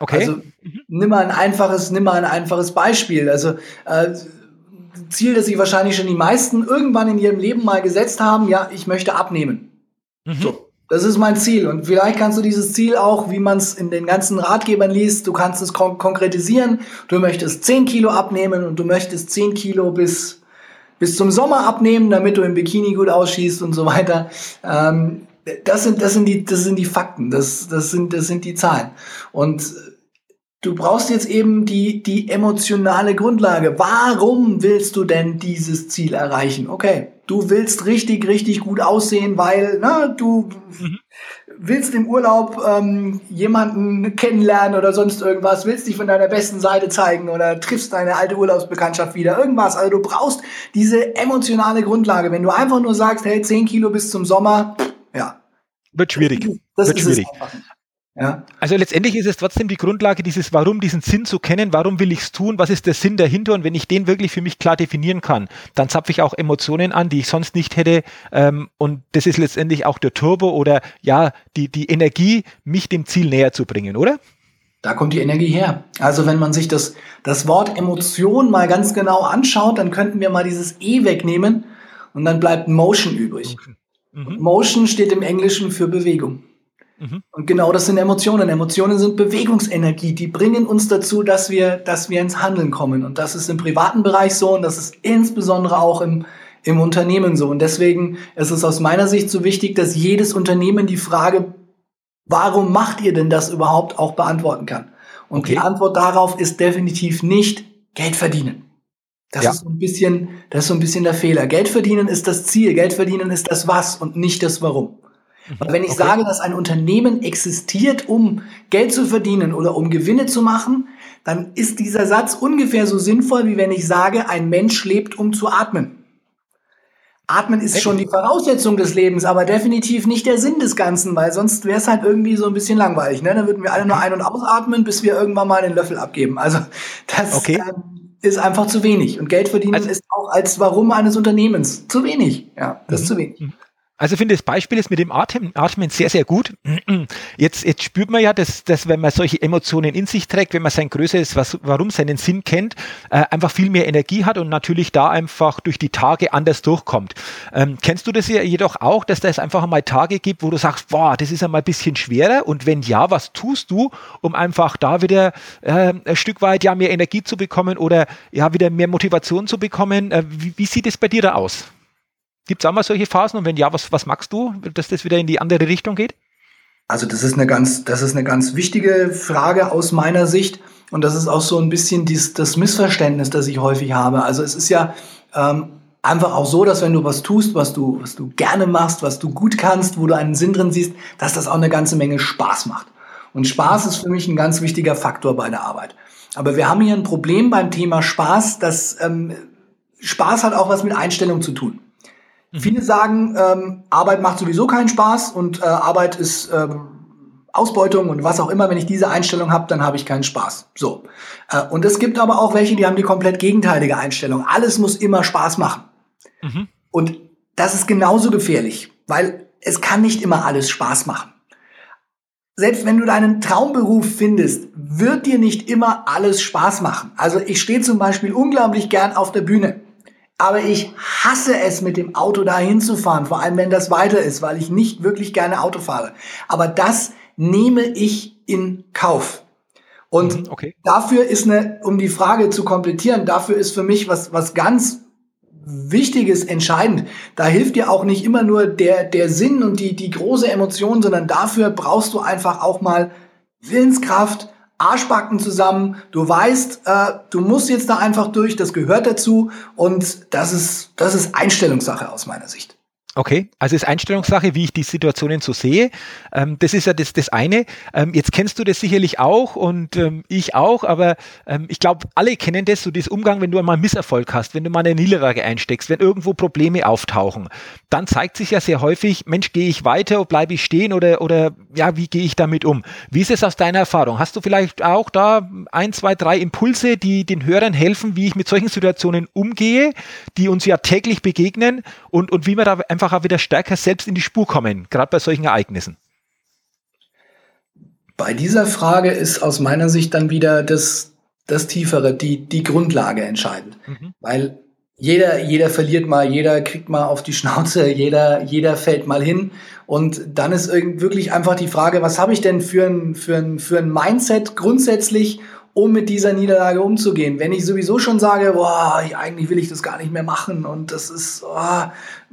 Okay. Also nimm mal ein einfaches, nimm mal ein einfaches Beispiel. Also äh, Ziel, das sich wahrscheinlich schon die meisten irgendwann in ihrem Leben mal gesetzt haben, ja, ich möchte abnehmen. Mhm. So, das ist mein Ziel. Und vielleicht kannst du dieses Ziel auch, wie man es in den ganzen Ratgebern liest, du kannst es kon konkretisieren. Du möchtest 10 Kilo abnehmen und du möchtest 10 Kilo bis, bis zum Sommer abnehmen, damit du im Bikini gut ausschießt und so weiter. Ähm, das sind, das sind die, das sind die Fakten. Das, das sind, das sind die Zahlen. Und Du brauchst jetzt eben die, die emotionale Grundlage. Warum willst du denn dieses Ziel erreichen? Okay, du willst richtig, richtig gut aussehen, weil na, du mhm. willst im Urlaub ähm, jemanden kennenlernen oder sonst irgendwas, willst dich von deiner besten Seite zeigen oder triffst deine alte Urlaubsbekanntschaft wieder, irgendwas. Also du brauchst diese emotionale Grundlage. Wenn du einfach nur sagst, hey, 10 Kilo bis zum Sommer, ja. Wird schwierig. Das Wird ist schwierig. Ja. Also letztendlich ist es trotzdem die Grundlage, dieses Warum, diesen Sinn zu kennen. Warum will ich es tun? Was ist der Sinn dahinter? Und wenn ich den wirklich für mich klar definieren kann, dann zapfe ich auch Emotionen an, die ich sonst nicht hätte. Ähm, und das ist letztendlich auch der Turbo oder ja, die, die Energie, mich dem Ziel näher zu bringen, oder? Da kommt die Energie her. Also wenn man sich das, das Wort Emotion mal ganz genau anschaut, dann könnten wir mal dieses E wegnehmen und dann bleibt Motion übrig. Mhm. Motion steht im Englischen für Bewegung. Mhm. Und genau das sind Emotionen. Emotionen sind Bewegungsenergie. Die bringen uns dazu, dass wir, dass wir ins Handeln kommen. Und das ist im privaten Bereich so und das ist insbesondere auch im, im Unternehmen so. Und deswegen ist es aus meiner Sicht so wichtig, dass jedes Unternehmen die Frage, warum macht ihr denn das überhaupt auch beantworten kann. Und okay. die Antwort darauf ist definitiv nicht Geld verdienen. Das ja. ist so ein bisschen, das ist so ein bisschen der Fehler. Geld verdienen ist das Ziel. Geld verdienen ist das Was und nicht das Warum. Weil wenn ich okay. sage, dass ein Unternehmen existiert, um Geld zu verdienen oder um Gewinne zu machen, dann ist dieser Satz ungefähr so sinnvoll, wie wenn ich sage, ein Mensch lebt, um zu atmen. Atmen ist schon die Voraussetzung des Lebens, aber definitiv nicht der Sinn des Ganzen, weil sonst wäre es halt irgendwie so ein bisschen langweilig. Ne? Dann würden wir alle nur ein- und ausatmen, bis wir irgendwann mal den Löffel abgeben. Also das okay. ähm, ist einfach zu wenig. Und Geld verdienen also, ist auch als Warum eines Unternehmens zu wenig. Ja, das ist zu wenig. Mhm. Also finde das Beispiel ist mit dem Atmen, Atmen sehr, sehr gut. Jetzt, jetzt spürt man ja, dass, dass wenn man solche Emotionen in sich trägt, wenn man sein größeres was, Warum, seinen Sinn kennt, äh, einfach viel mehr Energie hat und natürlich da einfach durch die Tage anders durchkommt. Ähm, kennst du das ja jedoch auch, dass da es einfach einmal Tage gibt, wo du sagst, boah, das ist einmal ein bisschen schwerer und wenn ja, was tust du, um einfach da wieder äh, ein Stück weit ja mehr Energie zu bekommen oder ja wieder mehr Motivation zu bekommen? Äh, wie, wie sieht es bei dir da aus? Gibt es auch mal solche Phasen? Und wenn ja, was, was magst du, dass das wieder in die andere Richtung geht? Also das ist eine ganz, das ist eine ganz wichtige Frage aus meiner Sicht. Und das ist auch so ein bisschen dies, das Missverständnis, das ich häufig habe. Also es ist ja ähm, einfach auch so, dass wenn du was tust, was du, was du gerne machst, was du gut kannst, wo du einen Sinn drin siehst, dass das auch eine ganze Menge Spaß macht. Und Spaß ist für mich ein ganz wichtiger Faktor bei der Arbeit. Aber wir haben hier ein Problem beim Thema Spaß, dass ähm, Spaß hat auch was mit Einstellung zu tun. Mhm. Viele sagen, ähm, Arbeit macht sowieso keinen Spaß und äh, Arbeit ist ähm, Ausbeutung und was auch immer. Wenn ich diese Einstellung habe, dann habe ich keinen Spaß. So. Äh, und es gibt aber auch welche, die haben die komplett gegenteilige Einstellung. Alles muss immer Spaß machen. Mhm. Und das ist genauso gefährlich, weil es kann nicht immer alles Spaß machen. Selbst wenn du deinen Traumberuf findest, wird dir nicht immer alles Spaß machen. Also ich stehe zum Beispiel unglaublich gern auf der Bühne. Aber ich hasse es, mit dem Auto da hinzufahren, vor allem wenn das weiter ist, weil ich nicht wirklich gerne Auto fahre. Aber das nehme ich in Kauf. Und mhm, okay. dafür ist eine, um die Frage zu komplettieren, dafür ist für mich was, was ganz Wichtiges entscheidend. Da hilft dir auch nicht immer nur der, der Sinn und die, die große Emotion, sondern dafür brauchst du einfach auch mal Willenskraft, Arschbacken zusammen. Du weißt, äh, du musst jetzt da einfach durch, das gehört dazu und das ist, das ist Einstellungssache aus meiner Sicht. Okay, also ist Einstellungssache, wie ich die Situationen so sehe. Ähm, das ist ja das, das eine. Ähm, jetzt kennst du das sicherlich auch und ähm, ich auch, aber ähm, ich glaube, alle kennen das, so das Umgang, wenn du einmal Misserfolg hast, wenn du mal eine Niederlage einsteckst, wenn irgendwo Probleme auftauchen, dann zeigt sich ja sehr häufig, Mensch, gehe ich weiter, bleibe ich stehen oder, oder ja, wie gehe ich damit um? Wie ist es aus deiner Erfahrung? Hast du vielleicht auch da ein, zwei, drei Impulse, die den Hörern helfen, wie ich mit solchen Situationen umgehe, die uns ja täglich begegnen und, und wie man da einfach einfach auch wieder stärker selbst in die Spur kommen, gerade bei solchen Ereignissen. Bei dieser Frage ist aus meiner Sicht dann wieder das, das Tiefere, die, die Grundlage entscheidend. Mhm. Weil jeder, jeder verliert mal, jeder kriegt mal auf die Schnauze, jeder, jeder fällt mal hin. Und dann ist wirklich einfach die Frage, was habe ich denn für ein, für ein, für ein Mindset grundsätzlich um mit dieser Niederlage umzugehen. Wenn ich sowieso schon sage, boah, eigentlich will ich das gar nicht mehr machen und das ist oh,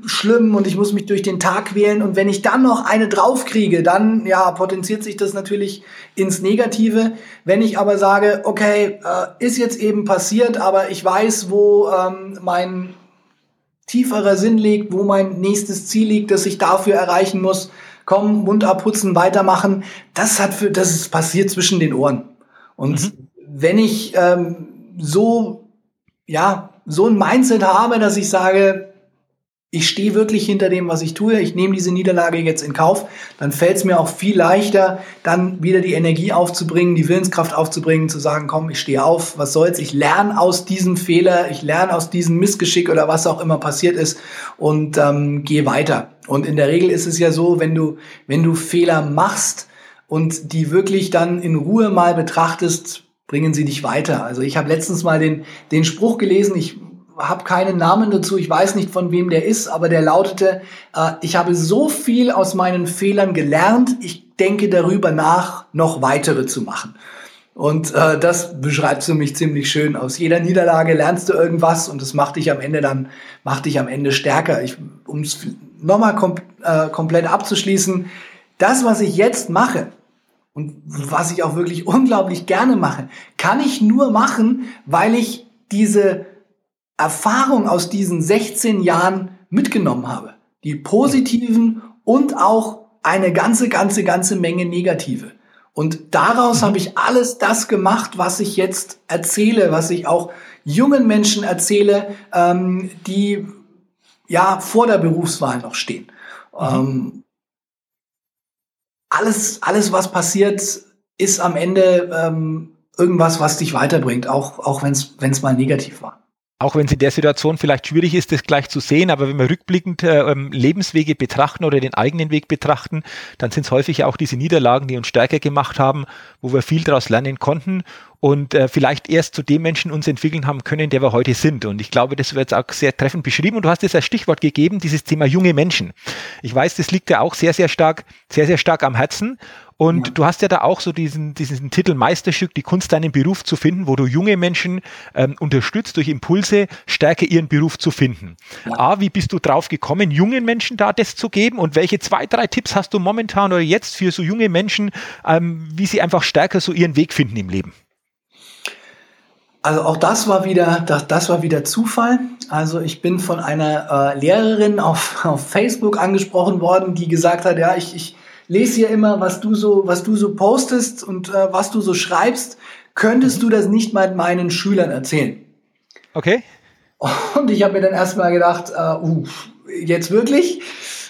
schlimm und ich muss mich durch den Tag quälen und wenn ich dann noch eine draufkriege, dann ja, potenziert sich das natürlich ins Negative. Wenn ich aber sage, okay, äh, ist jetzt eben passiert, aber ich weiß, wo ähm, mein tieferer Sinn liegt, wo mein nächstes Ziel liegt, das ich dafür erreichen muss, komm, Mund abputzen, weitermachen, das hat für, das passiert zwischen den Ohren. Und mhm wenn ich ähm, so, ja, so ein Mindset habe, dass ich sage, ich stehe wirklich hinter dem, was ich tue, ich nehme diese Niederlage jetzt in Kauf, dann fällt es mir auch viel leichter, dann wieder die Energie aufzubringen, die Willenskraft aufzubringen, zu sagen, komm, ich stehe auf, was soll's, ich lerne aus diesem Fehler, ich lerne aus diesem Missgeschick oder was auch immer passiert ist und ähm, gehe weiter. Und in der Regel ist es ja so, wenn du, wenn du Fehler machst und die wirklich dann in Ruhe mal betrachtest, bringen sie dich weiter. Also ich habe letztens mal den, den Spruch gelesen, ich habe keinen Namen dazu, ich weiß nicht von wem der ist, aber der lautete, äh, ich habe so viel aus meinen Fehlern gelernt, ich denke darüber nach, noch weitere zu machen. Und äh, das beschreibt für mich ziemlich schön. Aus jeder Niederlage lernst du irgendwas und das macht dich am Ende dann, macht dich am Ende stärker. Um es nochmal kom äh, komplett abzuschließen, das, was ich jetzt mache, und was ich auch wirklich unglaublich gerne mache, kann ich nur machen, weil ich diese Erfahrung aus diesen 16 Jahren mitgenommen habe. Die positiven und auch eine ganze, ganze, ganze Menge negative. Und daraus habe ich alles das gemacht, was ich jetzt erzähle, was ich auch jungen Menschen erzähle, ähm, die ja vor der Berufswahl noch stehen. Mhm. Ähm, alles, alles, was passiert, ist am Ende ähm, irgendwas, was dich weiterbringt, auch, auch wenn es mal negativ war. Auch wenn es in der Situation vielleicht schwierig ist, das gleich zu sehen, aber wenn wir rückblickend äh, ähm, Lebenswege betrachten oder den eigenen Weg betrachten, dann sind es häufig auch diese Niederlagen, die uns stärker gemacht haben, wo wir viel daraus lernen konnten und äh, vielleicht erst zu dem Menschen uns entwickeln haben können, der wir heute sind. Und ich glaube, das wird jetzt auch sehr treffend beschrieben. Und du hast es als Stichwort gegeben, dieses Thema junge Menschen. Ich weiß, das liegt ja auch sehr, sehr stark, sehr, sehr stark am Herzen. Und ja. du hast ja da auch so diesen, diesen Titel Meisterstück, die Kunst, deinen Beruf zu finden, wo du junge Menschen ähm, unterstützt, durch Impulse stärker ihren Beruf zu finden. Ja. A, wie bist du drauf gekommen, jungen Menschen da das zu geben? Und welche zwei, drei Tipps hast du momentan oder jetzt für so junge Menschen, ähm, wie sie einfach stärker so ihren Weg finden im Leben? Also auch das war wieder, das, das war wieder Zufall. Also ich bin von einer äh, Lehrerin auf, auf Facebook angesprochen worden, die gesagt hat, ja, ich, ich lese hier immer, was du so, was du so postest und äh, was du so schreibst. Könntest du das nicht mal meinen Schülern erzählen? Okay. Und ich habe mir dann erstmal gedacht, äh, uh, jetzt wirklich?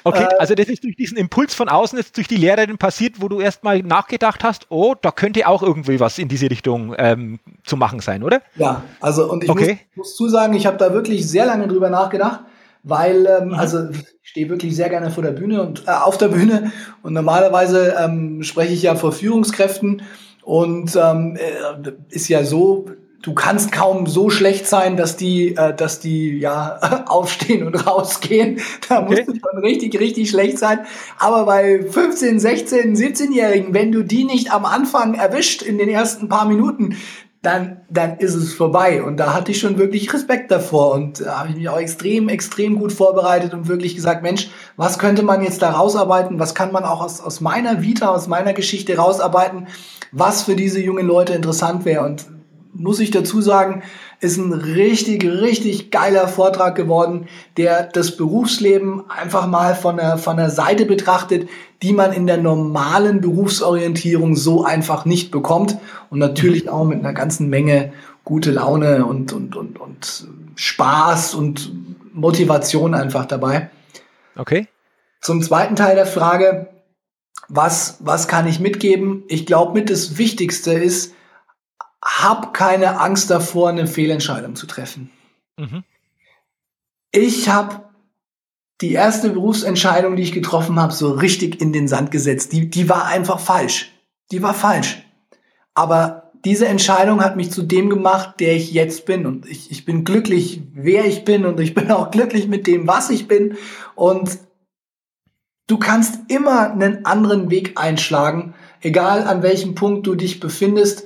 Okay, äh, also das ist durch diesen Impuls von außen jetzt durch die Lehrerin passiert, wo du erstmal nachgedacht hast, oh, da könnte auch irgendwie was in diese Richtung ähm, zu machen sein, oder? Ja, also und ich okay. muss, muss zusagen, ich habe da wirklich sehr lange drüber nachgedacht weil ähm, mhm. also ich stehe wirklich sehr gerne vor der Bühne und äh, auf der Bühne und normalerweise ähm, spreche ich ja vor Führungskräften und ähm, äh, ist ja so, du kannst kaum so schlecht sein, dass die, äh, dass die ja aufstehen und rausgehen. Da okay. musst du schon richtig, richtig schlecht sein. Aber bei 15, 16, 17-Jährigen, wenn du die nicht am Anfang erwischt in den ersten paar Minuten, dann, dann ist es vorbei. Und da hatte ich schon wirklich Respekt davor und da habe ich mich auch extrem, extrem gut vorbereitet und wirklich gesagt, Mensch, was könnte man jetzt da rausarbeiten? Was kann man auch aus, aus meiner Vita, aus meiner Geschichte rausarbeiten, was für diese jungen Leute interessant wäre? Und muss ich dazu sagen, ist ein richtig, richtig geiler Vortrag geworden, der das Berufsleben einfach mal von der, von der Seite betrachtet, die man in der normalen Berufsorientierung so einfach nicht bekommt. Und natürlich auch mit einer ganzen Menge gute Laune und, und, und, und Spaß und Motivation einfach dabei. Okay. Zum zweiten Teil der Frage, was, was kann ich mitgeben? Ich glaube, mit das Wichtigste ist, hab keine Angst davor, eine Fehlentscheidung zu treffen. Mhm. Ich habe die erste Berufsentscheidung, die ich getroffen habe, so richtig in den Sand gesetzt. Die, die war einfach falsch. die war falsch. Aber diese Entscheidung hat mich zu dem gemacht, der ich jetzt bin. Und ich, ich bin glücklich, wer ich bin. Und ich bin auch glücklich mit dem, was ich bin. Und du kannst immer einen anderen Weg einschlagen, egal an welchem Punkt du dich befindest.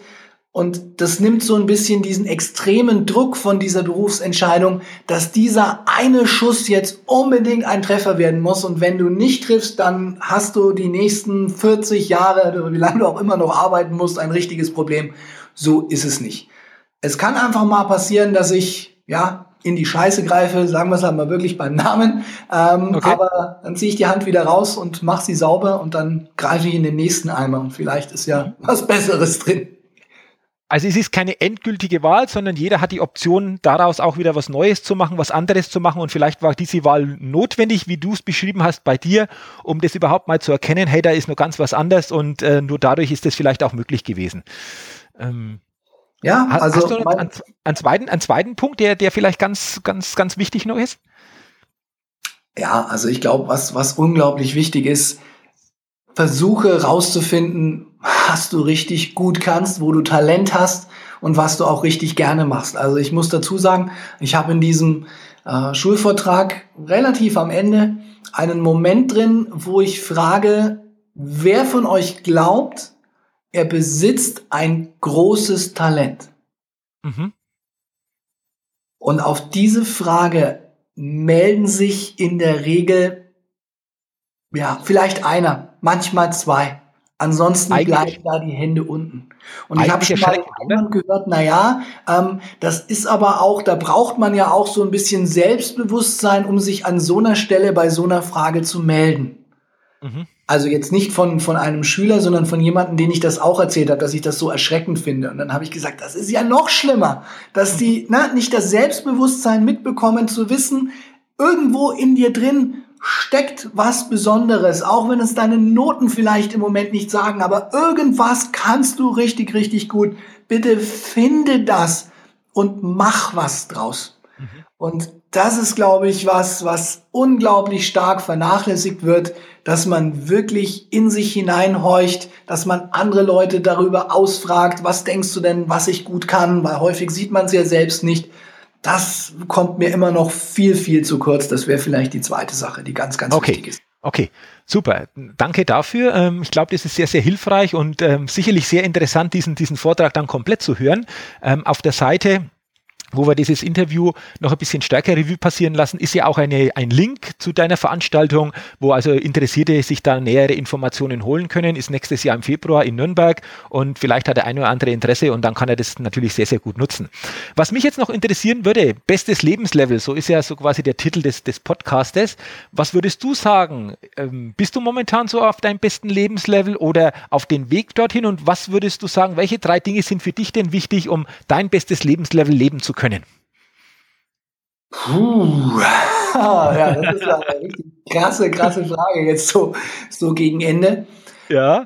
Und das nimmt so ein bisschen diesen extremen Druck von dieser Berufsentscheidung, dass dieser eine Schuss jetzt unbedingt ein Treffer werden muss. Und wenn du nicht triffst, dann hast du die nächsten 40 Jahre oder wie lange du auch immer noch arbeiten musst, ein richtiges Problem. So ist es nicht. Es kann einfach mal passieren, dass ich, ja, in die Scheiße greife, sagen wir es halt mal wirklich beim Namen. Ähm, okay. Aber dann ziehe ich die Hand wieder raus und mache sie sauber und dann greife ich in den nächsten Eimer und vielleicht ist ja was Besseres drin. Also es ist keine endgültige Wahl, sondern jeder hat die Option, daraus auch wieder was Neues zu machen, was anderes zu machen. Und vielleicht war diese Wahl notwendig, wie du es beschrieben hast bei dir, um das überhaupt mal zu erkennen, hey, da ist nur ganz was anderes und äh, nur dadurch ist das vielleicht auch möglich gewesen. Ähm, ja, also hast du einen, einen, zweiten, einen zweiten Punkt, der, der vielleicht ganz, ganz, ganz wichtig noch ist? Ja, also ich glaube, was, was unglaublich wichtig ist, versuche rauszufinden, was du richtig gut kannst, wo du Talent hast und was du auch richtig gerne machst. Also ich muss dazu sagen, ich habe in diesem äh, Schulvortrag relativ am Ende einen Moment drin, wo ich frage, wer von euch glaubt, er besitzt ein großes Talent? Mhm. Und auf diese Frage melden sich in der Regel, ja, vielleicht einer, manchmal zwei. Ansonsten Eigentlich. bleiben da die Hände unten. Und ich habe schon mal jemand gehört, na ja, ähm, das ist aber auch, da braucht man ja auch so ein bisschen Selbstbewusstsein, um sich an so einer Stelle bei so einer Frage zu melden. Mhm. Also jetzt nicht von, von einem Schüler, sondern von jemandem, den ich das auch erzählt habe, dass ich das so erschreckend finde. Und dann habe ich gesagt, das ist ja noch schlimmer, dass die na, nicht das Selbstbewusstsein mitbekommen, zu wissen, irgendwo in dir drin steckt was Besonderes, auch wenn es deine Noten vielleicht im Moment nicht sagen, aber irgendwas kannst du richtig, richtig gut. Bitte finde das und mach was draus. Mhm. Und das ist, glaube ich, was, was unglaublich stark vernachlässigt wird, dass man wirklich in sich hineinhorcht, dass man andere Leute darüber ausfragt, was denkst du denn, was ich gut kann, weil häufig sieht man es ja selbst nicht das kommt mir immer noch viel, viel zu kurz. Das wäre vielleicht die zweite Sache, die ganz, ganz okay. wichtig ist. Okay, super. Danke dafür. Ähm, ich glaube, das ist sehr, sehr hilfreich und ähm, sicherlich sehr interessant, diesen, diesen Vortrag dann komplett zu hören. Ähm, auf der Seite wo wir dieses Interview noch ein bisschen stärker Revue passieren lassen, ist ja auch eine, ein Link zu deiner Veranstaltung, wo also Interessierte sich da nähere Informationen holen können. Ist nächstes Jahr im Februar in Nürnberg und vielleicht hat der eine oder andere Interesse und dann kann er das natürlich sehr, sehr gut nutzen. Was mich jetzt noch interessieren würde, bestes Lebenslevel, so ist ja so quasi der Titel des, des Podcastes. Was würdest du sagen? Ähm, bist du momentan so auf deinem besten Lebenslevel oder auf den Weg dorthin und was würdest du sagen, welche drei Dinge sind für dich denn wichtig, um dein bestes Lebenslevel leben zu können? Können? Puh. ja, das ist ja eine richtig krasse, krasse Frage jetzt so, so gegen Ende. Ja.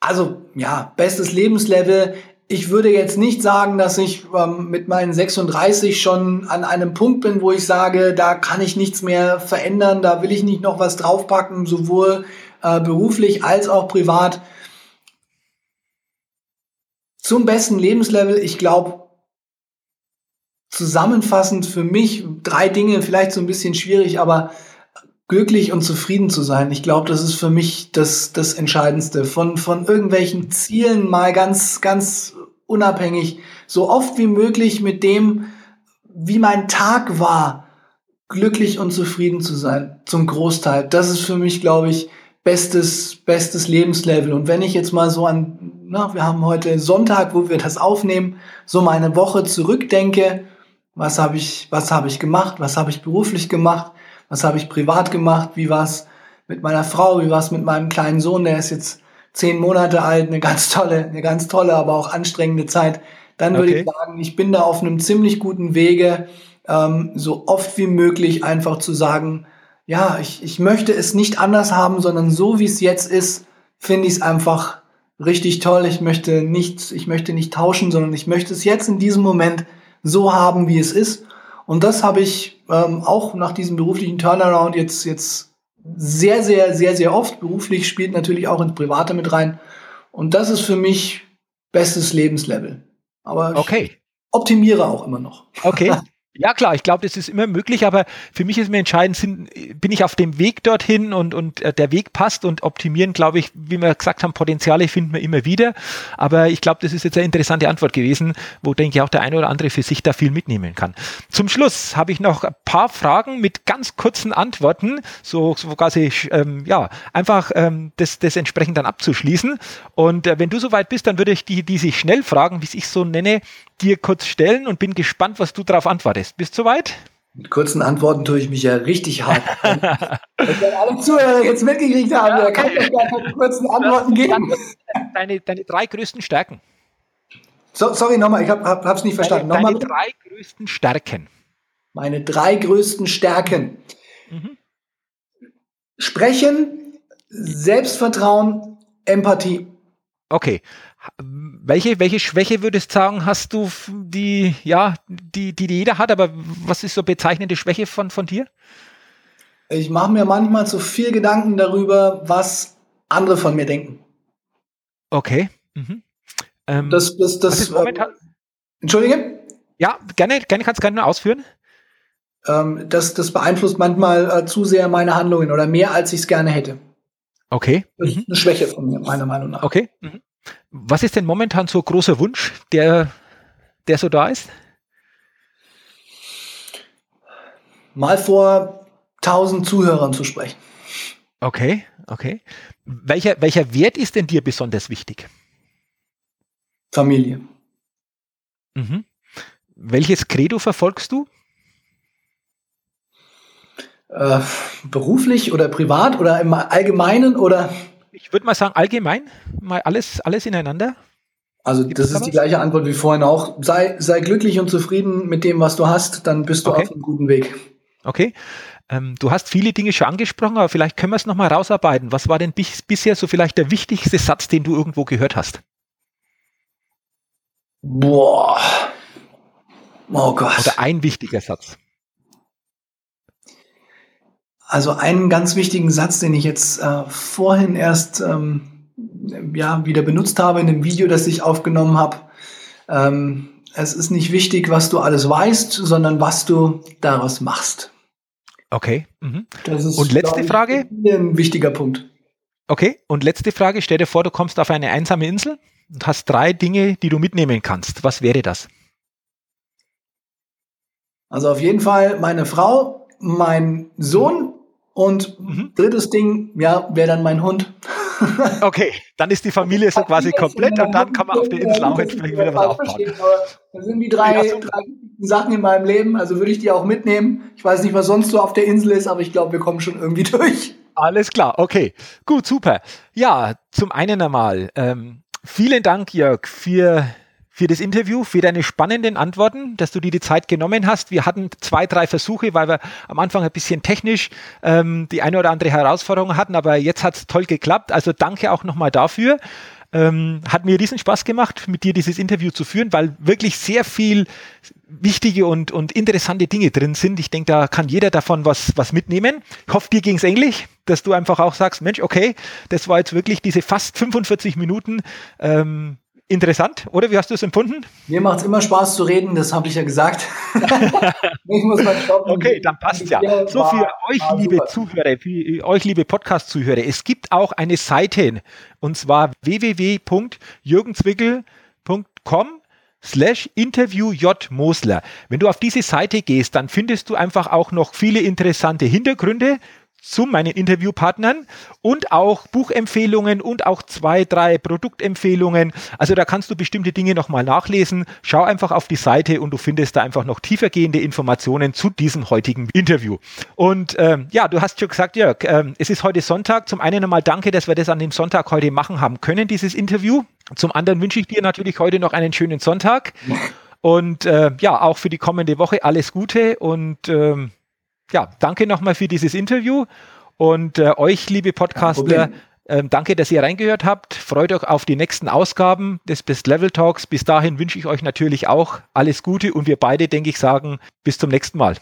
Also, ja, bestes Lebenslevel. Ich würde jetzt nicht sagen, dass ich ähm, mit meinen 36 schon an einem Punkt bin, wo ich sage, da kann ich nichts mehr verändern, da will ich nicht noch was draufpacken, sowohl äh, beruflich als auch privat. Zum besten Lebenslevel, ich glaube, zusammenfassend für mich drei Dinge, vielleicht so ein bisschen schwierig, aber glücklich und zufrieden zu sein. Ich glaube, das ist für mich das, das Entscheidendste. Von, von irgendwelchen Zielen mal ganz, ganz unabhängig, so oft wie möglich mit dem, wie mein Tag war, glücklich und zufrieden zu sein, zum Großteil. Das ist für mich, glaube ich, bestes, bestes Lebenslevel. Und wenn ich jetzt mal so an, na, wir haben heute Sonntag, wo wir das aufnehmen, so meine Woche zurückdenke, was habe ich, was habe ich gemacht? Was habe ich beruflich gemacht? Was habe ich privat gemacht? Wie war es mit meiner Frau? Wie war es mit meinem kleinen Sohn? Der ist jetzt zehn Monate alt. Eine ganz tolle, eine ganz tolle, aber auch anstrengende Zeit. Dann würde okay. ich sagen, ich bin da auf einem ziemlich guten Wege, ähm, so oft wie möglich einfach zu sagen, ja, ich, ich möchte es nicht anders haben, sondern so wie es jetzt ist, finde ich es einfach richtig toll. Ich möchte nicht, ich möchte nicht tauschen, sondern ich möchte es jetzt in diesem Moment so haben, wie es ist. Und das habe ich ähm, auch nach diesem beruflichen Turnaround jetzt, jetzt sehr, sehr, sehr, sehr oft. Beruflich spielt natürlich auch ins Private mit rein. Und das ist für mich bestes Lebenslevel. Aber okay. ich optimiere auch immer noch. Okay. Ja klar, ich glaube, das ist immer möglich, aber für mich ist mir entscheidend, sind, bin ich auf dem Weg dorthin und, und äh, der Weg passt und optimieren, glaube ich, wie wir gesagt haben, Potenziale finden wir immer wieder. Aber ich glaube, das ist jetzt eine interessante Antwort gewesen, wo denke ich auch der eine oder andere für sich da viel mitnehmen kann. Zum Schluss habe ich noch ein paar Fragen mit ganz kurzen Antworten, so, so quasi ähm, ja einfach ähm, das, das entsprechend dann abzuschließen. Und äh, wenn du soweit bist, dann würde ich die, die sich schnell fragen, wie ich so nenne, dir kurz stellen und bin gespannt, was du darauf antwortest. Bist du soweit? Mit kurzen Antworten tue ich mich ja richtig hart. Wenn alle Zuhörer jetzt mitgekriegt haben, ja, kann ich gar keine kurzen Antworten geben. Deine, deine drei größten Stärken. So, sorry, nochmal, ich habe es hab, nicht verstanden. Deine, nochmal. deine drei größten Stärken. Meine drei größten Stärken. Mhm. Sprechen, Selbstvertrauen, Empathie. Okay. Welche, welche Schwäche würdest du sagen, hast du, die, ja, die, die jeder hat, aber was ist so bezeichnende Schwäche von, von dir? Ich mache mir manchmal zu viel Gedanken darüber, was andere von mir denken. Okay. Mhm. Ähm, das, das, das, äh, Entschuldige? Ja, gerne, gerne kannst du gerne ausführen. Ähm, das, das beeinflusst manchmal äh, zu sehr meine Handlungen oder mehr, als ich es gerne hätte. Okay. Das ist mhm. eine Schwäche von mir, meiner Meinung nach. Okay. Mhm. Was ist denn momentan so großer Wunsch, der, der so da ist? Mal vor 1000 Zuhörern zu sprechen. Okay, okay. Welcher, welcher Wert ist denn dir besonders wichtig? Familie. Mhm. Welches Credo verfolgst du? Äh, beruflich oder privat oder im Allgemeinen oder? Ich würde mal sagen, allgemein, mal alles, alles ineinander. Also Gibt das ist die gleiche Antwort wie vorhin auch. Sei, sei glücklich und zufrieden mit dem, was du hast, dann bist du okay. auf einem guten Weg. Okay. Ähm, du hast viele Dinge schon angesprochen, aber vielleicht können wir es nochmal rausarbeiten. Was war denn bis, bisher so vielleicht der wichtigste Satz, den du irgendwo gehört hast? Boah. Oh Gott. Oder ein wichtiger Satz. Also einen ganz wichtigen Satz, den ich jetzt äh, vorhin erst ähm, ja, wieder benutzt habe in dem Video, das ich aufgenommen habe. Ähm, es ist nicht wichtig, was du alles weißt, sondern was du daraus machst. Okay. Mhm. Ist, und letzte ich, Frage? Ein wichtiger Punkt. Okay. Und letzte Frage. Stell dir vor, du kommst auf eine einsame Insel und hast drei Dinge, die du mitnehmen kannst. Was wäre das? Also auf jeden Fall meine Frau, mein Sohn und mhm. drittes Ding, ja, wäre dann mein Hund. okay, dann ist die Familie so quasi komplett und dann kann man auf der Insel auch entsprechend wieder was aufbauen. Das sind die drei, ja, drei Sachen in meinem Leben, also würde ich die auch mitnehmen. Ich weiß nicht, was sonst so auf der Insel ist, aber ich glaube, wir kommen schon irgendwie durch. Alles klar, okay. Gut, super. Ja, zum einen einmal, ähm, vielen Dank, Jörg, für für das Interview, für deine spannenden Antworten, dass du dir die Zeit genommen hast. Wir hatten zwei, drei Versuche, weil wir am Anfang ein bisschen technisch ähm, die eine oder andere Herausforderung hatten, aber jetzt hat es toll geklappt. Also danke auch nochmal dafür. Ähm, hat mir riesen Spaß gemacht, mit dir dieses Interview zu führen, weil wirklich sehr viel wichtige und, und interessante Dinge drin sind. Ich denke, da kann jeder davon was, was mitnehmen. Ich hoffe, dir ging es ähnlich, dass du einfach auch sagst, Mensch, okay, das war jetzt wirklich diese fast 45 Minuten. Ähm, interessant, oder? Wie hast du es empfunden? Mir macht es immer Spaß zu reden, das habe ich ja gesagt. ich muss mal stoppen. Okay, dann passt ja. So für euch, liebe super. Zuhörer, für euch, liebe Podcast-Zuhörer, es gibt auch eine Seite, und zwar www.jürgenzwickel.com slash Interview J. Mosler. Wenn du auf diese Seite gehst, dann findest du einfach auch noch viele interessante Hintergründe zu meinen Interviewpartnern und auch Buchempfehlungen und auch zwei, drei Produktempfehlungen. Also da kannst du bestimmte Dinge nochmal nachlesen. Schau einfach auf die Seite und du findest da einfach noch tiefergehende Informationen zu diesem heutigen Interview. Und ähm, ja, du hast schon gesagt, Jörg, ähm, es ist heute Sonntag. Zum einen einmal danke, dass wir das an dem Sonntag heute machen haben können, dieses Interview. Zum anderen wünsche ich dir natürlich heute noch einen schönen Sonntag. Und äh, ja, auch für die kommende Woche alles Gute und ähm, ja, danke nochmal für dieses Interview und äh, euch, liebe Podcaster, äh, danke, dass ihr reingehört habt. Freut euch auf die nächsten Ausgaben des Best Level Talks. Bis dahin wünsche ich euch natürlich auch alles Gute und wir beide, denke ich, sagen bis zum nächsten Mal.